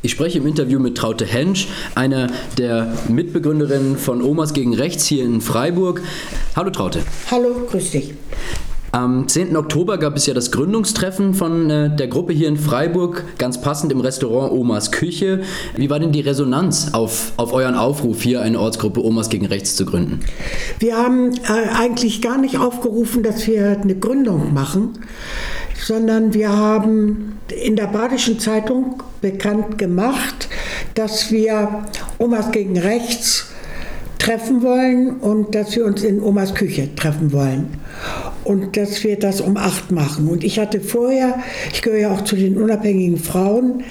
Ich spreche im Interview mit Traute Hensch, einer der Mitbegründerinnen von Omas gegen Rechts hier in Freiburg. Hallo Traute. Hallo, grüß dich. Am 10. Oktober gab es ja das Gründungstreffen von äh, der Gruppe hier in Freiburg, ganz passend im Restaurant Omas Küche. Wie war denn die Resonanz auf, auf euren Aufruf, hier eine Ortsgruppe Omas gegen Rechts zu gründen? Wir haben äh, eigentlich gar nicht aufgerufen, dass wir eine Gründung machen, sondern wir haben in der Badischen Zeitung bekannt gemacht, dass wir Omas gegen Rechts treffen wollen und dass wir uns in Omas Küche treffen wollen und dass wir das um acht machen. Und ich hatte vorher, ich gehöre ja auch zu den unabhängigen Frauen,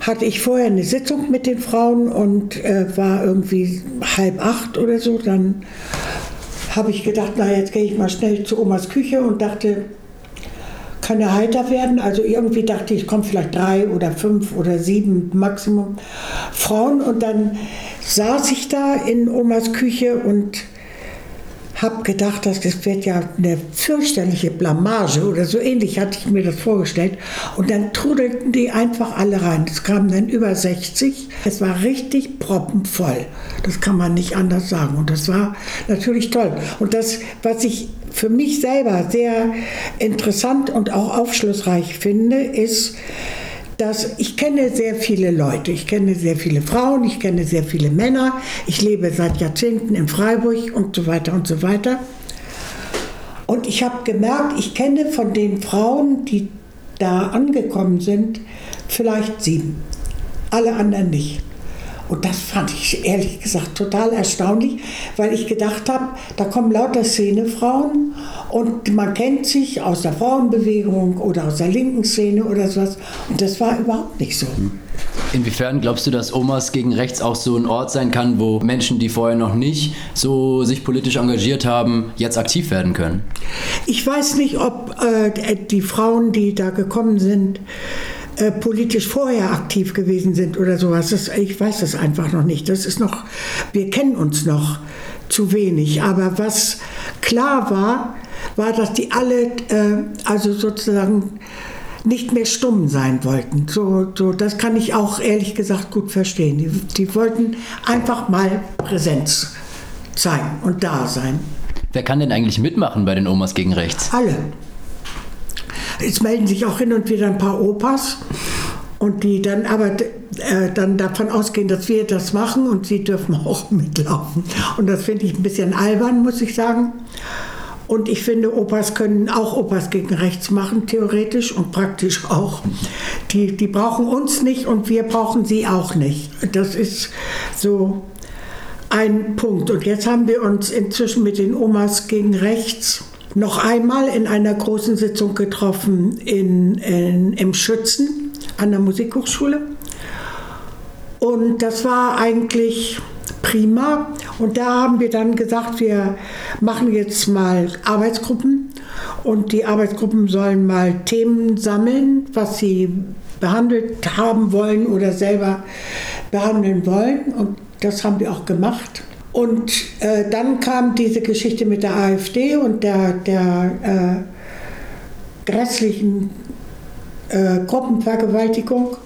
hatte ich vorher eine Sitzung mit den Frauen und äh, war irgendwie halb acht oder so. Dann habe ich gedacht, na jetzt gehe ich mal schnell zu Omas Küche und dachte, kann ja heiter werden. Also irgendwie dachte ich, kommen vielleicht drei oder fünf oder sieben Maximum Frauen. Und dann saß ich da in Omas Küche und habe gedacht, das wird ja eine fürchterliche Blamage oder so ähnlich hatte ich mir das vorgestellt. Und dann trudelten die einfach alle rein. Es kamen dann über 60. Es war richtig proppenvoll. Das kann man nicht anders sagen. Und das war natürlich toll. Und das, was ich für mich selber sehr interessant und auch aufschlussreich finde, ist, dass ich kenne sehr viele Leute. Ich kenne sehr viele Frauen, ich kenne sehr viele Männer. Ich lebe seit Jahrzehnten in Freiburg und so weiter und so weiter. Und ich habe gemerkt, ich kenne von den Frauen, die da angekommen sind, vielleicht sieben. Alle anderen nicht. Und das fand ich ehrlich gesagt total erstaunlich, weil ich gedacht habe, da kommen lauter Szenefrauen und man kennt sich aus der Frauenbewegung oder aus der linken Szene oder sowas. Und das war überhaupt nicht so. Inwiefern glaubst du, dass Omas gegen Rechts auch so ein Ort sein kann, wo Menschen, die vorher noch nicht so sich politisch engagiert haben, jetzt aktiv werden können? Ich weiß nicht, ob äh, die Frauen, die da gekommen sind, äh, politisch vorher aktiv gewesen sind oder sowas. Das, ich weiß das einfach noch nicht. Das ist noch, wir kennen uns noch zu wenig. Aber was klar war, war, dass die alle, äh, also sozusagen nicht mehr stumm sein wollten. So, so, das kann ich auch ehrlich gesagt gut verstehen. Die, die wollten einfach mal Präsenz zeigen und da sein. Wer kann denn eigentlich mitmachen bei den Omas gegen Rechts? Alle. Es melden sich auch hin und wieder ein paar Opas und die dann aber äh, dann davon ausgehen, dass wir das machen und sie dürfen auch mitlaufen. Und das finde ich ein bisschen albern, muss ich sagen. Und ich finde, Opas können auch Opas gegen rechts machen, theoretisch und praktisch auch. Die, die brauchen uns nicht und wir brauchen sie auch nicht. Das ist so ein Punkt. Und jetzt haben wir uns inzwischen mit den Omas gegen rechts noch einmal in einer großen Sitzung getroffen in, in, im Schützen an der Musikhochschule. Und das war eigentlich prima. Und da haben wir dann gesagt, wir machen jetzt mal Arbeitsgruppen. Und die Arbeitsgruppen sollen mal Themen sammeln, was sie behandelt haben wollen oder selber behandeln wollen. Und das haben wir auch gemacht. Und äh, dann kam diese Geschichte mit der AfD und der, der äh, grässlichen äh, Gruppenvergewaltigung.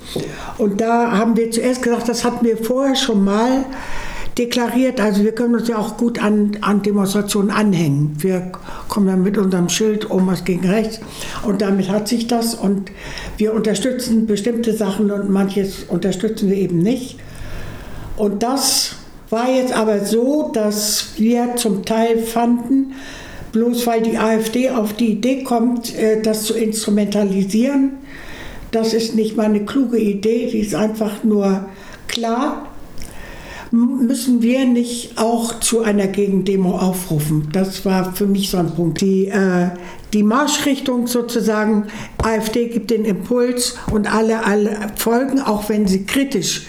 Und da haben wir zuerst gesagt, das hatten wir vorher schon mal deklariert. Also wir können uns ja auch gut an, an Demonstrationen anhängen. Wir kommen dann mit unserem Schild Omas gegen rechts und damit hat sich das. Und wir unterstützen bestimmte Sachen und manches unterstützen wir eben nicht. Und das war jetzt aber so, dass wir zum Teil fanden, bloß weil die AfD auf die Idee kommt, äh, das zu instrumentalisieren, das ist nicht mal eine kluge Idee, die ist einfach nur klar. Müssen wir nicht auch zu einer Gegendemo aufrufen? Das war für mich so ein Punkt. Die, äh, die Marschrichtung sozusagen, AfD gibt den Impuls und alle, alle folgen, auch wenn sie kritisch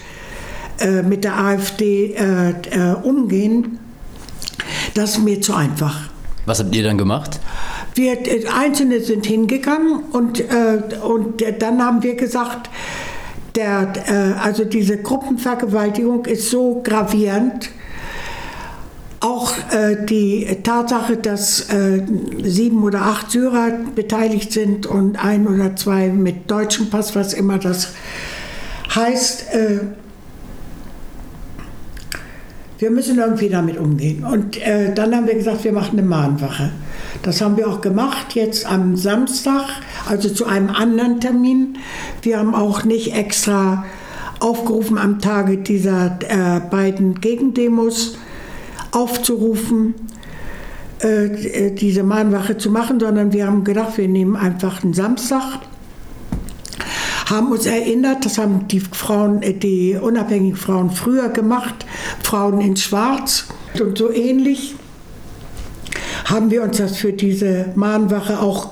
äh, mit der AfD äh, äh, umgehen, das ist mir zu einfach. Was habt ihr dann gemacht? Wir äh, Einzelne sind hingegangen und, und dann haben wir gesagt, der, also diese Gruppenvergewaltigung ist so gravierend, auch äh, die Tatsache, dass äh, sieben oder acht Syrer beteiligt sind und ein oder zwei mit deutschem Pass, was immer das heißt, äh, wir müssen irgendwie damit umgehen. Und äh, dann haben wir gesagt, wir machen eine Mahnwache. Das haben wir auch gemacht, jetzt am Samstag, also zu einem anderen Termin. Wir haben auch nicht extra aufgerufen, am Tage dieser äh, beiden Gegendemos aufzurufen, äh, äh diese Mahnwache zu machen, sondern wir haben gedacht, wir nehmen einfach einen Samstag haben uns erinnert, das haben die Frauen, äh, die unabhängigen Frauen früher gemacht, Frauen in Schwarz und so ähnlich haben wir uns das für diese Mahnwache auch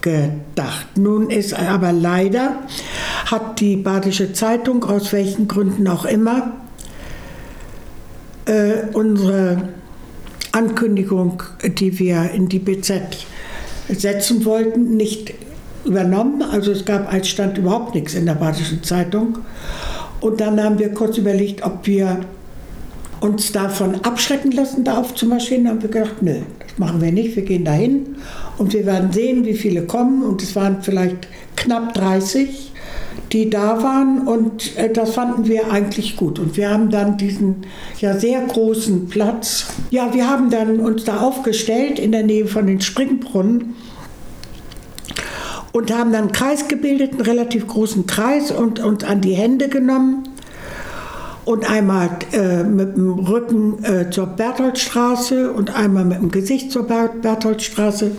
gedacht. Nun ist aber leider, hat die Badische Zeitung, aus welchen Gründen auch immer, äh, unsere Ankündigung, die wir in die BZ setzen wollten, nicht übernommen. Also es gab als Stand überhaupt nichts in der Badischen Zeitung. Und dann haben wir kurz überlegt, ob wir uns davon abschrecken lassen, da aufzumarschieren. Dann haben wir gedacht, nö, das machen wir nicht. Wir gehen dahin und wir werden sehen, wie viele kommen. Und es waren vielleicht knapp 30, die da waren. Und äh, das fanden wir eigentlich gut. Und wir haben dann diesen ja sehr großen Platz. Ja, wir haben dann uns da aufgestellt in der Nähe von den Springbrunnen und haben dann einen Kreis gebildet, einen relativ großen Kreis und uns an die Hände genommen und einmal äh, mit dem Rücken äh, zur Bertholdstraße und einmal mit dem Gesicht zur Bertholdstraße.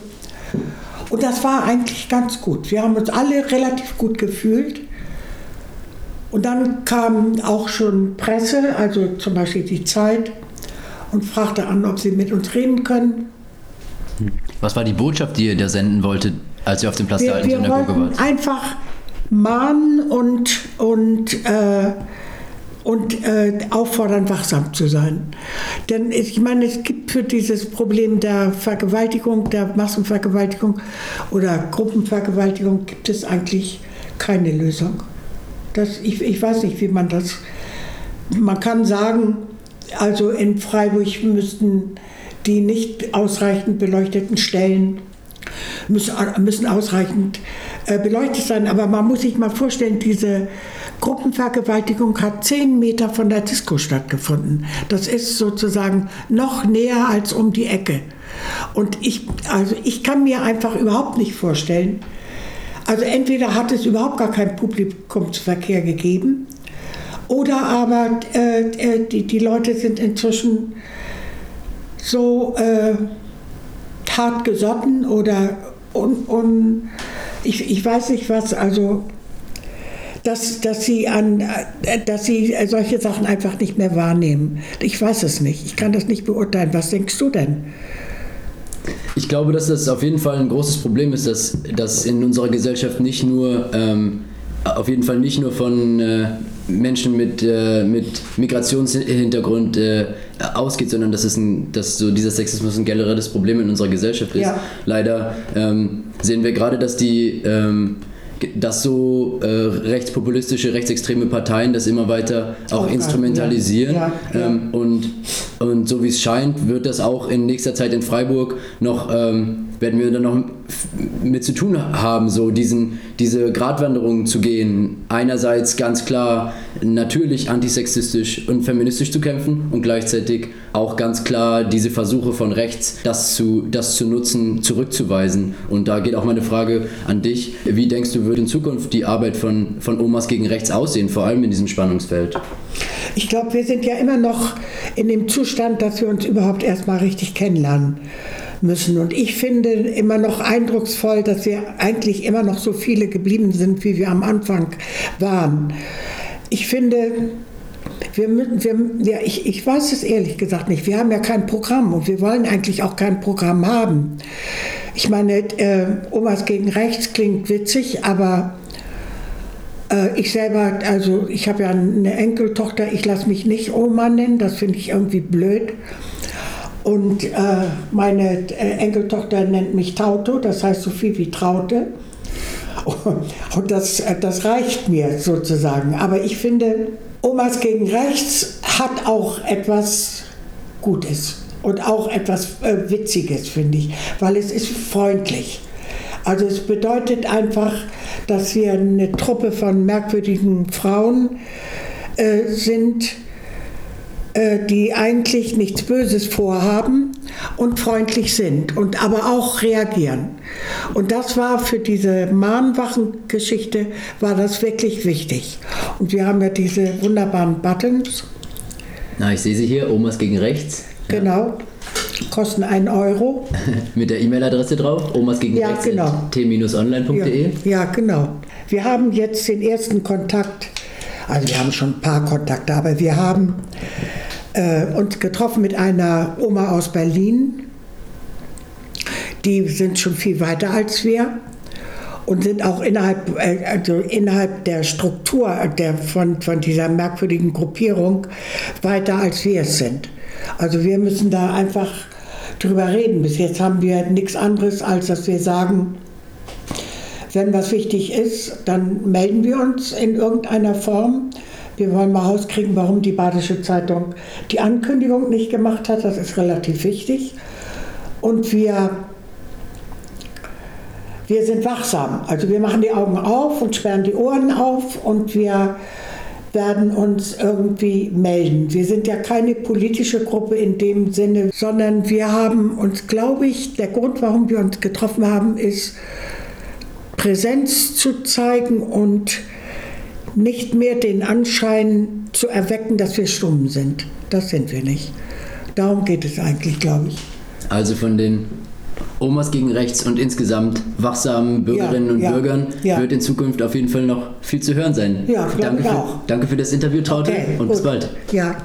Und das war eigentlich ganz gut. Wir haben uns alle relativ gut gefühlt. Und dann kam auch schon Presse, also zum Beispiel die Zeit, und fragte an, ob sie mit uns reden können. Was war die Botschaft, die ihr da senden wolltet? Als ihr auf dem Platz wir, der alten Synagoge wart? Einfach mahnen und, und, äh, und äh, auffordern, wachsam zu sein. Denn ich meine, es gibt für dieses Problem der Vergewaltigung, der Massenvergewaltigung oder Gruppenvergewaltigung, gibt es eigentlich keine Lösung. Das, ich, ich weiß nicht, wie man das. Man kann sagen, also in Freiburg müssten die nicht ausreichend beleuchteten Stellen müssen, ausreichend äh, beleuchtet sein. Aber man muss sich mal vorstellen, diese Gruppenvergewaltigung hat zehn Meter von der Disco stattgefunden. Das ist sozusagen noch näher als um die Ecke. Und ich, also ich kann mir einfach überhaupt nicht vorstellen, also entweder hat es überhaupt gar keinen Publikumsverkehr gegeben, oder aber äh, äh die, die Leute sind inzwischen so äh, hart gesotten oder un, un, ich, ich weiß nicht was, also dass, dass, sie an, dass sie solche Sachen einfach nicht mehr wahrnehmen. Ich weiß es nicht, ich kann das nicht beurteilen. Was denkst du denn? Ich glaube, dass das auf jeden Fall ein großes Problem ist, dass, dass in unserer Gesellschaft nicht nur ähm, auf jeden Fall nicht nur von äh, Menschen mit, äh, mit Migrationshintergrund äh, ausgeht, sondern dass, es ein, dass so dieser Sexismus ein generelles Problem in unserer Gesellschaft ist. Ja. Leider ähm, sehen wir gerade, dass die ähm, dass so äh, rechtspopulistische, rechtsextreme Parteien das immer weiter auch oh, instrumentalisieren. Ja, ja, ähm, und, und so wie es scheint, wird das auch in nächster Zeit in Freiburg noch ähm, werden wir dann noch mit zu tun haben, so diesen, diese Gratwanderung zu gehen. Einerseits ganz klar natürlich antisexistisch und feministisch zu kämpfen und gleichzeitig auch ganz klar diese Versuche von rechts, das zu, das zu nutzen, zurückzuweisen. Und da geht auch meine Frage an dich. Wie denkst du, wird in Zukunft die Arbeit von, von Omas gegen rechts aussehen, vor allem in diesem Spannungsfeld? Ich glaube, wir sind ja immer noch in dem Zustand, dass wir uns überhaupt erstmal richtig kennenlernen müssen. Und ich finde immer noch eindrucksvoll, dass wir eigentlich immer noch so viele geblieben sind, wie wir am Anfang waren. Ich finde, wir, wir, ja, ich, ich weiß es ehrlich gesagt nicht. Wir haben ja kein Programm und wir wollen eigentlich auch kein Programm haben. Ich meine, äh, Omas gegen Rechts klingt witzig, aber äh, ich selber, also ich habe ja eine Enkeltochter, ich lasse mich nicht Oma nennen, das finde ich irgendwie blöd. Und äh, meine äh, Enkeltochter nennt mich Tauto, das heißt so viel wie Traute. Und das, äh, das reicht mir sozusagen. Aber ich finde, Omas gegen Rechts hat auch etwas Gutes und auch etwas äh, Witziges, finde ich, weil es ist freundlich. Also es bedeutet einfach, dass wir eine Truppe von merkwürdigen Frauen äh, sind, die eigentlich nichts Böses vorhaben und freundlich sind und aber auch reagieren. Und das war für diese Mahnwachengeschichte war das wirklich wichtig. Und wir haben ja diese wunderbaren Buttons. Na, ich sehe sie hier, Omas gegen rechts. Genau. Kosten einen Euro. Mit der E-Mail-Adresse drauf, omas gegen Ja, rechts genau. t-online.de. Ja, ja, genau. Wir haben jetzt den ersten Kontakt, also wir haben schon ein paar Kontakte, aber wir haben äh, uns getroffen mit einer Oma aus Berlin. Die sind schon viel weiter als wir und sind auch innerhalb, äh, also innerhalb der Struktur der, von, von dieser merkwürdigen Gruppierung weiter als wir es sind. Also wir müssen da einfach drüber reden. Bis jetzt haben wir nichts anderes, als dass wir sagen, wenn was wichtig ist, dann melden wir uns in irgendeiner Form. Wir wollen mal rauskriegen, warum die Badische Zeitung die Ankündigung nicht gemacht hat. Das ist relativ wichtig. Und wir, wir sind wachsam. Also wir machen die Augen auf und sperren die Ohren auf und wir werden uns irgendwie melden. Wir sind ja keine politische Gruppe in dem Sinne, sondern wir haben uns, glaube ich, der Grund, warum wir uns getroffen haben, ist, Präsenz zu zeigen und nicht mehr den Anschein zu erwecken, dass wir stumm sind. Das sind wir nicht. Darum geht es eigentlich, glaube ich. Also von den Omas gegen rechts und insgesamt wachsamen Bürgerinnen Ja, und ja, Bürgern ja. wird in Zukunft auf jeden Fall noch viel zu hören sein. Ja, danke, für, auch. danke für das Interview, Traute, und bis gut. bald. Ja,